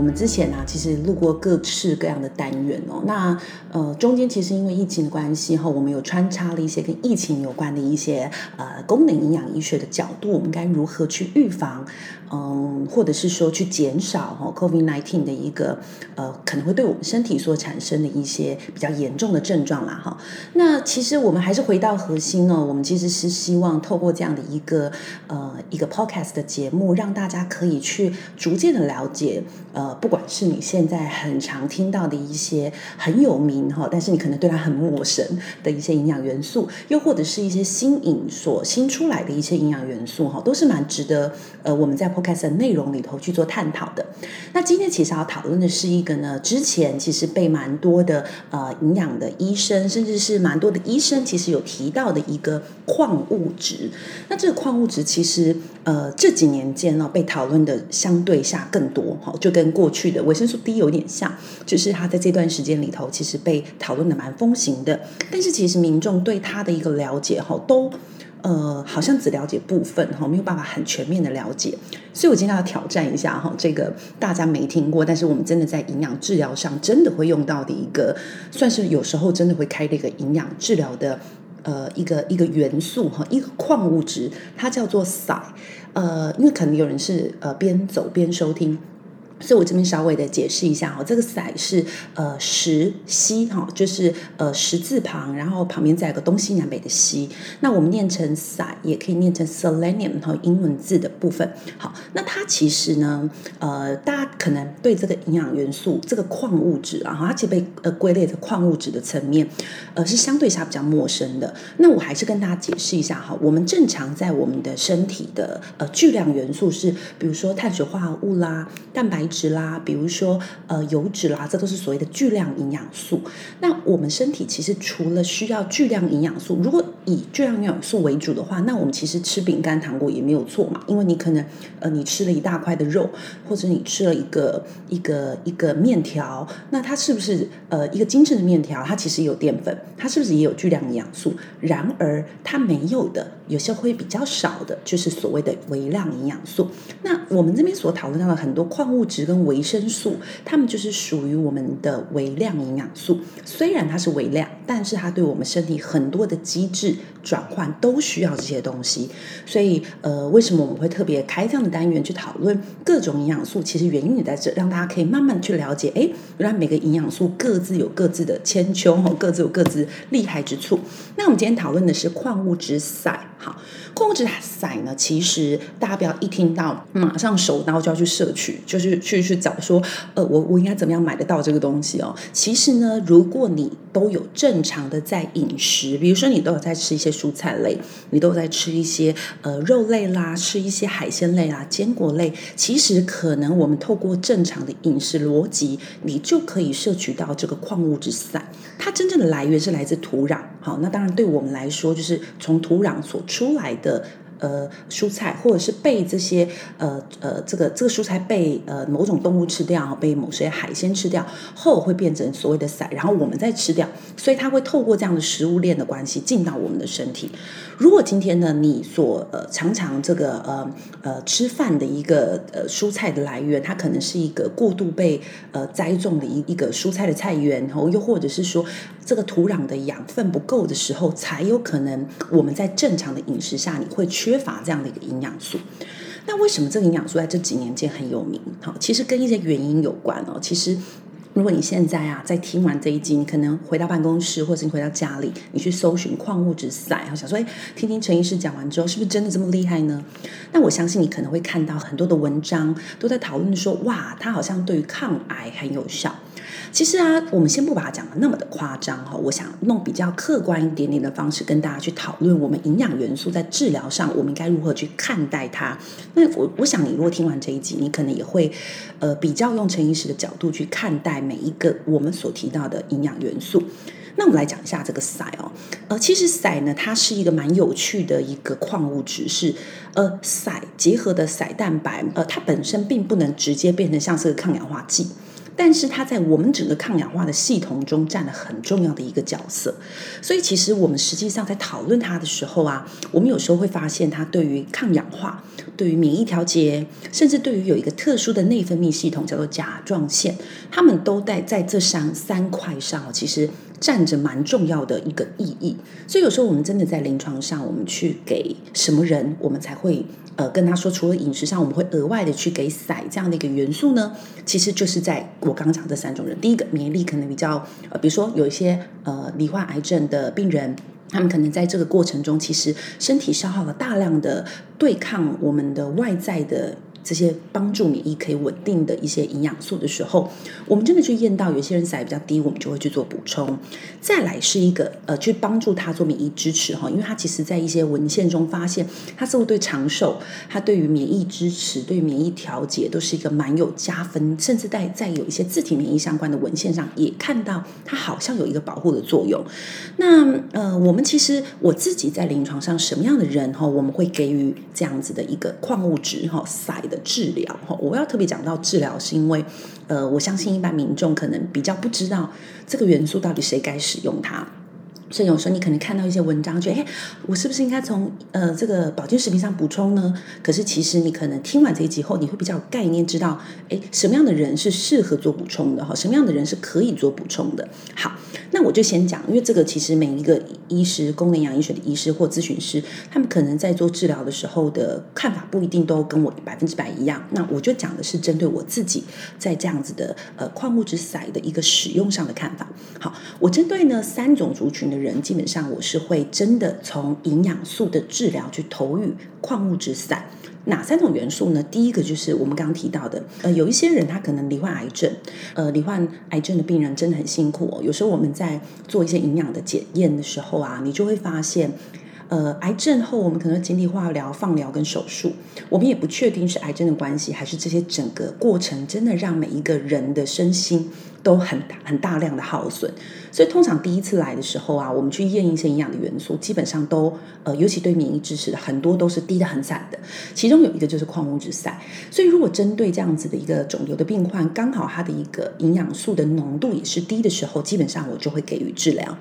我们之前呢、其实录过各式各样的单元哦。那呃，中间其实因为疫情的关系哈，我们有穿插了一些跟疫情有关的一些呃功能营养医学的角度，我们该如何去预防，嗯，或者是说去减少哈 COVID-19 的一个呃可能会对我们身体所产生的一些比较严重的症状啦哈。那其实我们还是回到核心哦，我们其实是希望透过这样的一个呃一个 podcast 的节目，让大家可以去逐渐的了解呃。不管是你现在很常听到的一些很有名哈，但是你可能对它很陌生的一些营养元素，又或者是一些新颖所新出来的一些营养元素哈，都是蛮值得呃我们在 Podcast 的内容里头去做探讨的。那今天其实要讨论的是一个呢，之前其实被蛮多的呃营养的医生，甚至是蛮多的医生，其实有提到的一个矿物质。那这个矿物质其实呃这几年间呢，被讨论的相对下更多哈，就跟过去的维生素 D 有点像，就是它在这段时间里头其实被讨论的蛮风行的，但是其实民众对它的一个了解哈，都呃好像只了解部分哈，没有办法很全面的了解，所以我今天要挑战一下哈，这个大家没听过，但是我们真的在营养治疗上真的会用到的一个，算是有时候真的会开的一个营养治疗的呃一个一个元素哈，一个矿物质，它叫做硒，呃，因为可能有人是呃边走边收听。所以我这边稍微的解释一下哈，这个硒是呃石西哈，就是呃石字旁，然后旁边再有个东西南北的西。那我们念成硒，也可以念成 selenium 和英文字的部分。好，那它其实呢，呃，大家可能对这个营养元素、这个矿物质啊，它其实被呃归类在矿物质的层面，呃，是相对下比较陌生的。那我还是跟大家解释一下哈，我们正常在我们的身体的呃巨量元素是，比如说碳水化合物啦、蛋白。质啦，比如说呃油脂啦，这都是所谓的巨量营养素。那我们身体其实除了需要巨量营养素，如果以巨量营养素为主的话，那我们其实吃饼干、糖果也没有错嘛。因为你可能呃你吃了一大块的肉，或者你吃了一个一个一个面条，那它是不是呃一个精致的面条？它其实有淀粉，它是不是也有巨量营养素？然而它没有的，有些会比较少的，就是所谓的微量营养素。那我们这边所讨论到的很多矿物质。跟维生素，它们就是属于我们的微量营养素。虽然它是微量，但是它对我们身体很多的机制转换都需要这些东西。所以，呃，为什么我们会特别开这样的单元去讨论各种营养素？其实原因也在这，让大家可以慢慢去了解。哎，原来每个营养素各自有各自的千秋，各自有各自厉害之处。那我们今天讨论的是矿物质硒。好，矿物质散呢，其实大家不要一听到马上手刀就要去摄取，就是。去去找说，呃，我我应该怎么样买得到这个东西哦？其实呢，如果你都有正常的在饮食，比如说你都有在吃一些蔬菜类，你都有在吃一些呃肉类啦，吃一些海鲜类啦，坚果类，其实可能我们透过正常的饮食逻辑，你就可以摄取到这个矿物质散。它真正的来源是来自土壤，好，那当然对我们来说，就是从土壤所出来的。呃，蔬菜或者是被这些呃呃这个这个蔬菜被呃某种动物吃掉，被某些海鲜吃掉后，会变成所谓的硒，然后我们再吃掉，所以它会透过这样的食物链的关系进到我们的身体。如果今天呢，你所呃常常这个呃呃吃饭的一个呃蔬菜的来源，它可能是一个过度被呃栽种的一一个蔬菜的菜园，然后又或者是说这个土壤的养分不够的时候，才有可能我们在正常的饮食下你会缺。缺乏这样的一个营养素，那为什么这个营养素在这几年间很有名？好，其实跟一些原因有关哦。其实，如果你现在啊，在听完这一集，你可能回到办公室，或者你回到家里，你去搜寻矿物质硒，然后想说，哎，听听陈医师讲完之后，是不是真的这么厉害呢？那我相信你可能会看到很多的文章都在讨论说，哇，它好像对于抗癌很有效。其实啊，我们先不把它讲得那么的夸张哈，我想弄比较客观一点点的方式跟大家去讨论我们营养元素在治疗上，我们该如何去看待它。那我我想你如果听完这一集，你可能也会呃比较用陈医师的角度去看待每一个我们所提到的营养元素。那我们来讲一下这个硒哦，呃，其实硒呢，它是一个蛮有趣的一个矿物质，是呃硒结合的硒蛋白，呃，它本身并不能直接变成像是个抗氧化剂。但是它在我们整个抗氧化的系统中占了很重要的一个角色，所以其实我们实际上在讨论它的时候啊，我们有时候会发现它对于抗氧化、对于免疫调节，甚至对于有一个特殊的内分泌系统叫做甲状腺，它们都在在这三三块上，其实占着蛮重要的一个意义。所以有时候我们真的在临床上，我们去给什么人，我们才会。呃，跟他说，除了饮食上，我们会额外的去给塞这样的一个元素呢，其实就是在我刚刚讲这三种人，第一个免疫力可能比较呃，比如说有一些呃罹患癌症的病人，他们可能在这个过程中，其实身体消耗了大量的对抗我们的外在的。这些帮助免疫可以稳定的一些营养素的时候，我们真的去验到有些人硒比较低，我们就会去做补充。再来是一个呃，去帮助他做免疫支持哈，因为他其实在一些文献中发现，他似乎对长寿、他对于免疫支持、对免疫调节都是一个蛮有加分，甚至在在有一些自体免疫相关的文献上也看到它好像有一个保护的作用。那呃，我们其实我自己在临床上什么样的人哈，我们会给予这样子的一个矿物质哈硒的治疗哈，我要特别讲到治疗，是因为，呃，我相信一般民众可能比较不知道这个元素到底谁该使用它。所以有时候你可能看到一些文章，觉得，哎，我是不是应该从呃这个保健食品上补充呢？可是其实你可能听完这一集后，你会比较有概念，知道，哎，什么样的人是适合做补充的哈？什么样的人是可以做补充的？好，那我就先讲，因为这个其实每一个医师、功能养医学的医师或咨询师，他们可能在做治疗的时候的看法不一定都跟我百分之百一样。那我就讲的是针对我自己在这样子的呃矿物质硒的一个使用上的看法。好，我针对呢三种族群的人基本上我是会真的从营养素的治疗去投予矿物质散，哪三种元素呢？第一个就是我们刚刚提到的，呃，有一些人他可能罹患癌症，呃，罹患癌症的病人真的很辛苦。有时候我们在做一些营养的检验的时候啊，你就会发现。呃，癌症后我们可能经历化疗、放疗跟手术，我们也不确定是癌症的关系，还是这些整个过程真的让每一个人的身心都很大很大量的耗损。所以通常第一次来的时候啊，我们去验一些营养的元素，基本上都呃，尤其对免疫支持的很多都是低得很惨的。其中有一个就是矿物质散。所以如果针对这样子的一个肿瘤的病患，刚好他的一个营养素的浓度也是低的时候，基本上我就会给予治疗。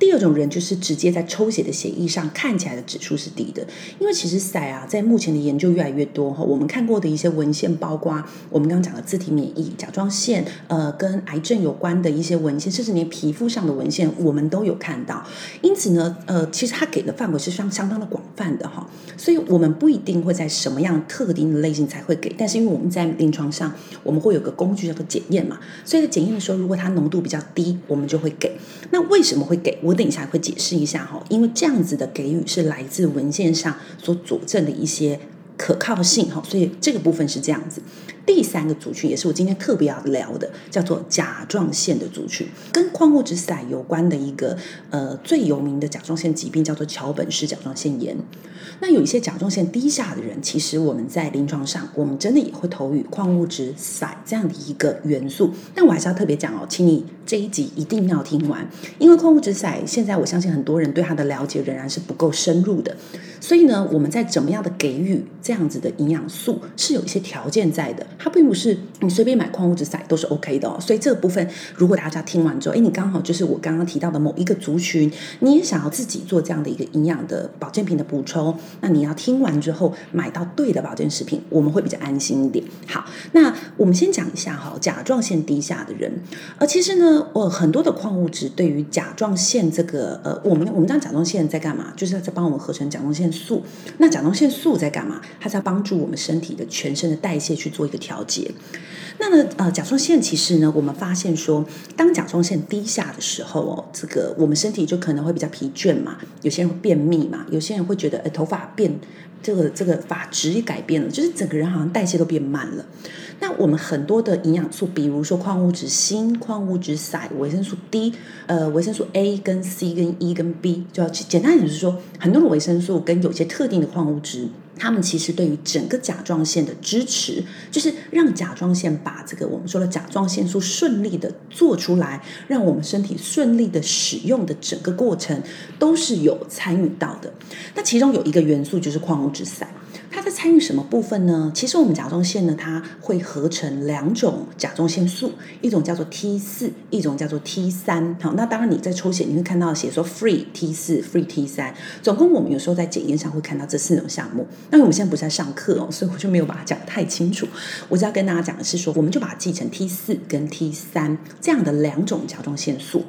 第二种人就是直接在抽血的血液上看起来的指数是低的，因为其实硒啊，在目前的研究越来越多哈，我们看过的一些文献，包括我们刚刚讲的自体免疫、甲状腺，呃，跟癌症有关的一些文献，甚至连皮肤上的文献，我们都有看到。因此呢，呃，其实它给的范围是相相当的广泛的哈，所以我们不一定会在什么样特定的类型才会给，但是因为我们在临床上，我们会有个工具叫做检验嘛，所以在检验的时候，如果它浓度比较低，我们就会给。那为什么会给？我等一下会解释一下哈，因为这样子的给予是来自文献上所佐证的一些可靠性哈，所以这个部分是这样子。第三个族群也是我今天特别要聊的，叫做甲状腺的族群，跟矿物质散有关的一个呃最有名的甲状腺疾病叫做桥本氏甲状腺炎。那有一些甲状腺低下的人，其实我们在临床上，我们真的也会投予矿物质散这样的一个元素。但我还是要特别讲哦，请你这一集一定要听完，因为矿物质散现在我相信很多人对它的了解仍然是不够深入的。所以呢，我们在怎么样的给予这样子的营养素，是有一些条件在的。它并不是你随便买矿物质硒都是 OK 的哦。所以这个部分，如果大家听完之后，哎，你刚好就是我刚刚提到的某一个族群，你也想要自己做这样的一个营养的保健品的补充，那你要听完之后买到对的保健食品，我们会比较安心一点。好，那我们先讲一下哈，甲状腺低下的人，而其实呢，我很多的矿物质对于甲状腺这个呃，我们我们讲甲状腺在干嘛？就是在帮我们合成甲状腺素。那甲状腺素在干嘛？它在帮助我们身体的全身的代谢去做一个调调节。那呢，呃，甲状腺其实呢，我们发现说，当甲状腺低下的时候哦，这个我们身体就可能会比较疲倦嘛，有些人会便秘嘛，有些人会觉得，呃，头发变这个这个发质也改变了，就是整个人好像代谢都变慢了。那我们很多的营养素，比如说矿物质锌、矿物质硒、维生素 D，呃，维生素 A 跟 C 跟 E 跟 B，就要简单点就是说，很多的维生素跟有些特定的矿物质。他们其实对于整个甲状腺的支持，就是让甲状腺把这个我们说的甲状腺素顺利的做出来，让我们身体顺利的使用的整个过程，都是有参与到的。那其中有一个元素就是矿物质散。它在参与什么部分呢？其实我们甲状腺呢，它会合成两种甲状腺素，一种叫做 T 四，一种叫做 T 三。好，那当然你在抽血你会看到写说 Free T 四，Free T 三。总共我们有时候在检验上会看到这四种项目。那我们现在不是在上课哦，所以我就没有把它讲得太清楚。我只要跟大家讲的是说，我们就把它记成 T 四跟 T 三这样的两种甲状腺素。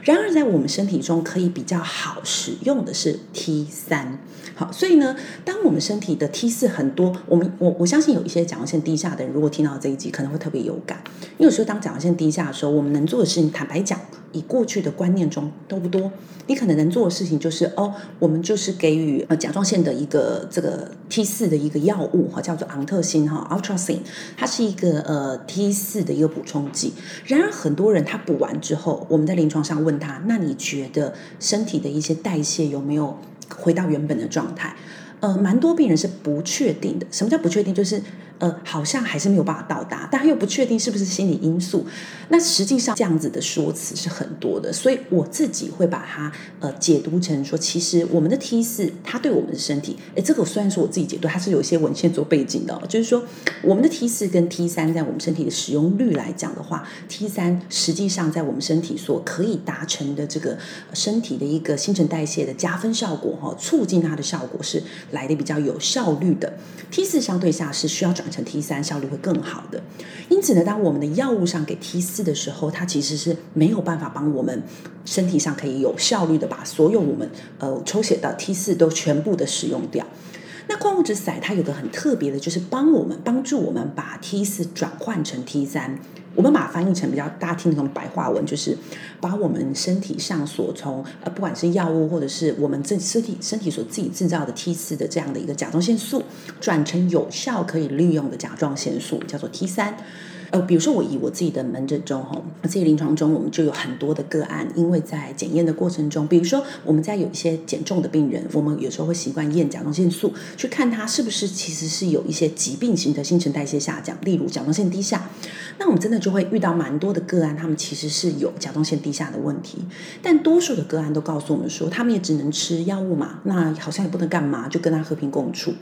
然而在我们身体中可以比较好使用的是 T 三。好，所以呢，当我们身体的 T 是很多，我们我我相信有一些甲状腺低下的人，如果听到这一集，可能会特别有感。因为有时候当甲状腺低下的时候，我们能做的事情，坦白讲，以过去的观念中都不多。你可能能做的事情就是，哦，我们就是给予呃甲状腺的一个这个 T 四的一个药物哈，叫做昂特辛哈，Ultrasin，它是一个呃 T 四的一个补充剂。然而很多人他补完之后，我们在临床上问他，那你觉得身体的一些代谢有没有回到原本的状态？呃，蛮多病人是不确定的。什么叫不确定？就是。呃，好像还是没有办法到达，但又不确定是不是心理因素。那实际上这样子的说辞是很多的，所以我自己会把它呃解读成说，其实我们的 T 四它对我们的身体，诶，这个虽然说我自己解读，它是有一些文献做背景的，就是说我们的 T 四跟 T 三在我们身体的使用率来讲的话，T 三实际上在我们身体所可以达成的这个身体的一个新陈代谢的加分效果哈，促进它的效果是来的比较有效率的。T 四相对下是需要转。成 T 三效率会更好的，因此呢，当我们的药物上给 T 四的时候，它其实是没有办法帮我们身体上可以有效率的把所有我们呃抽血到 T 四都全部的使用掉。那矿物质硒它有个很特别的，就是帮我们帮助我们把 T 四转换成 T 三。我们把它翻译成比较大家听的那种白话文，就是把我们身体上所从呃，不管是药物或者是我们自己身体身体所自己制造的 T 四的这样的一个甲状腺素，转成有效可以利用的甲状腺素，叫做 T 三。呃，比如说我以我自己的门诊中哈，自己临床中，我们就有很多的个案，因为在检验的过程中，比如说我们在有一些减重的病人，我们有时候会习惯验甲状腺素，去看他是不是其实是有一些疾病型的新陈代谢下降，例如甲状腺低下。那我们真的就会遇到蛮多的个案，他们其实是有甲状腺低下的问题，但多数的个案都告诉我们说，他们也只能吃药物嘛，那好像也不能干嘛，就跟他和平共处。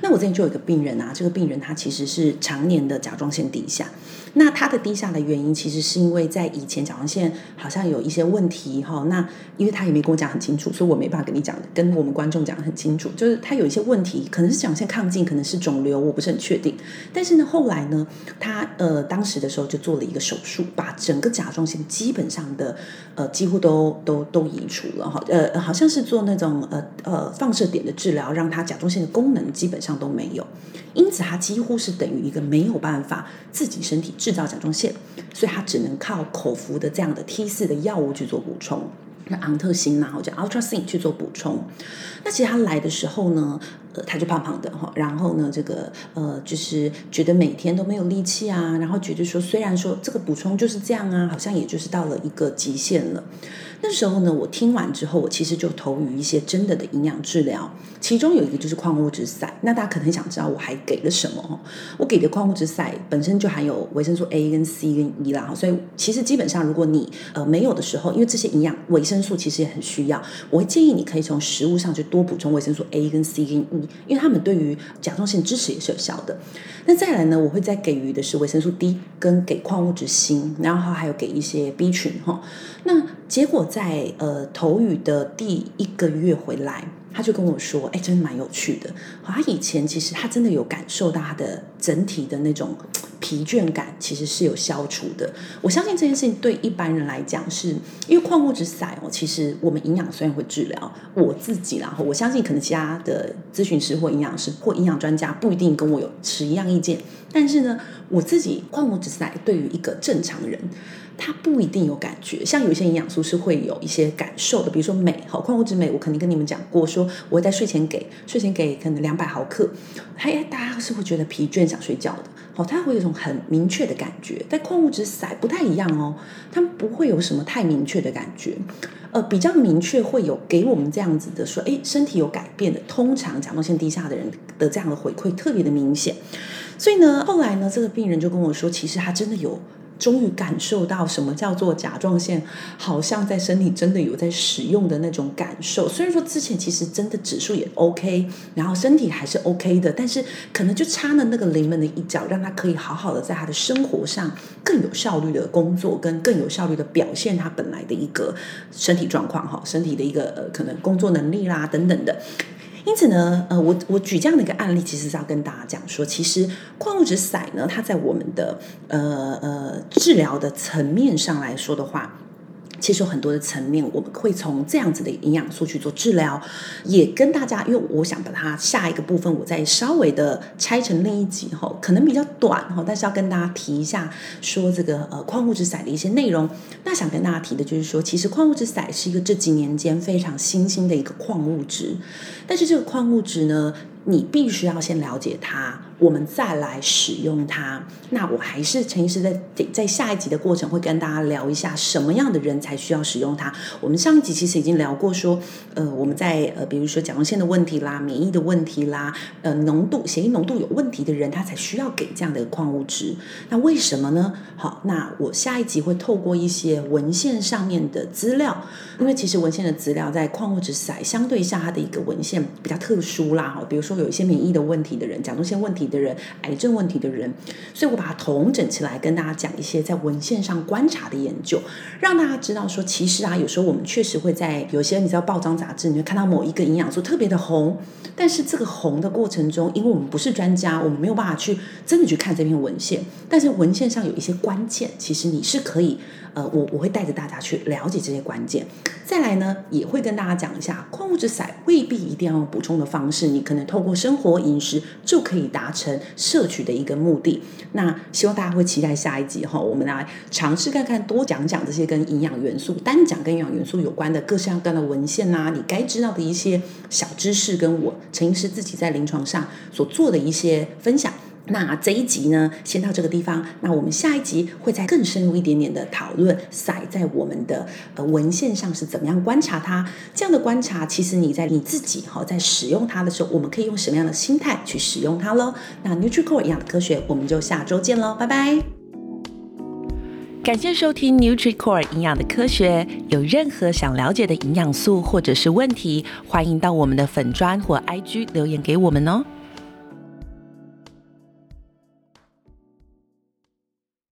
那我之前就有一个病人啊，这个病人他其实是常年的甲状腺低下。那他的低下的原因，其实是因为在以前甲状腺好像有一些问题哈。那因为他也没跟我讲很清楚，所以我没办法跟你讲，跟我们观众讲得很清楚。就是他有一些问题，可能是甲状腺亢进，可能是肿瘤，我不是很确定。但是呢，后来呢，他呃当时的时候就做了一个手术，把整个甲状腺基本上的呃几乎都都都移除了哈。呃，好像是做那种呃呃放射点的治疗，让他甲状腺的功能基本上都没有。因此，他几乎是等于一个没有办法自己身体制造甲状腺，所以他只能靠口服的这样的 T 四的药物去做补充，那昂特辛呐，或者 Ultrasin 去做补充。那其实他来的时候呢，呃，他就胖胖的哈，然后呢，这个呃，就是觉得每天都没有力气啊，然后觉得说，虽然说这个补充就是这样啊，好像也就是到了一个极限了。那时候呢，我听完之后，我其实就投于一些真的的营养治疗，其中有一个就是矿物质硒。那大家可能想知道我还给了什么？我给的矿物质硒本身就含有维生素 A 跟 C 跟 E 啦，所以其实基本上如果你呃没有的时候，因为这些营养维生素其实也很需要，我会建议你可以从食物上去多补充维生素 A 跟 C 跟 E，因为它们对于甲状腺支持也是有效的。那再来呢，我会再给予的是维生素 D 跟给矿物质锌，然后还有给一些 B 群哈。那结果在呃投予的第一个月回来，他就跟我说：“哎，真的蛮有趣的。他以前其实他真的有感受到他的整体的那种疲倦感，其实是有消除的。我相信这件事情对一般人来讲是，是因为矿物质赛哦。其实我们营养虽然会治疗我自己，然后我相信可能其他的咨询师或营养师或营养专家不一定跟我有持一样意见，但是呢，我自己矿物质赛对于一个正常人。”它不一定有感觉，像有一些营养素是会有一些感受的，比如说镁，好，矿物质镁，我肯定跟你们讲过，说我会在睡前给，睡前给可能两百毫克，哎，大家是会觉？得疲倦想睡觉的，好，它会有一种很明确的感觉，但矿物质赛不太一样哦，他们不会有什么太明确的感觉，呃，比较明确会有给我们这样子的说，哎，身体有改变的，通常甲状腺低下的人的这样的回馈特别的明显，所以呢，后来呢，这个病人就跟我说，其实他真的有。终于感受到什么叫做甲状腺，好像在身体真的有在使用的那种感受。虽然说之前其实真的指数也 OK，然后身体还是 OK 的，但是可能就差了那个临门的一脚，让他可以好好的在他的生活上更有效率的工作，跟更有效率的表现他本来的一个身体状况哈，身体的一个呃可能工作能力啦等等的。因此呢，呃，我我举这样的一个案例，其实是要跟大家讲说，其实矿物质赛呢，它在我们的呃呃治疗的层面上来说的话。其实有很多的层面，我们会从这样子的营养素去做治疗，也跟大家，因为我想把它下一个部分，我再稍微的拆成另一集哈，可能比较短哈，但是要跟大家提一下，说这个呃矿物质赛的一些内容。那想跟大家提的就是说，其实矿物质赛是一个这几年间非常新兴的一个矿物质，但是这个矿物质呢，你必须要先了解它，我们再来使用它。那我还是陈医师在在下一集的过程会跟大家聊一下什么样的人才需要使用它。我们上一集其实已经聊过说，呃，我们在呃比如说甲状腺的问题啦、免疫的问题啦、呃浓度血液浓度有问题的人，他才需要给这样的矿物质。那为什么呢？好，那我下一集会透过一些文献上面的资料，因为其实文献的资料在矿物质赛相对下它的一个文献比较特殊啦，哈，比如说。有一些免疫的问题的人，甲状腺问题的人，癌症问题的人，所以我把它统整起来，跟大家讲一些在文献上观察的研究，让大家知道说，其实啊，有时候我们确实会在有些你知道报章杂志，你会看到某一个营养素特别的红，但是这个红的过程中，因为我们不是专家，我们没有办法去真的去看这篇文献，但是文献上有一些关键，其实你是可以。呃，我我会带着大家去了解这些关键，再来呢，也会跟大家讲一下，矿物质赛未必一定要用补充的方式，你可能透过生活饮食就可以达成摄取的一个目的。那希望大家会期待下一集哈，我们来尝试看看，多讲讲这些跟营养元素，单讲跟营养元素有关的各式各样的文献呐，你该知道的一些小知识，跟我陈医师自己在临床上所做的一些分享。那这一集呢，先到这个地方。那我们下一集会再更深入一点点的讨论，赛在我们的呃文献上是怎么样观察它。这样的观察，其实你在你自己哈，在使用它的时候，我们可以用什么样的心态去使用它喽？那 NutriCore 营养的科学，我们就下周见喽，拜拜！感谢收听 NutriCore 营养的科学。有任何想了解的营养素或者是问题，欢迎到我们的粉砖或 IG 留言给我们哦。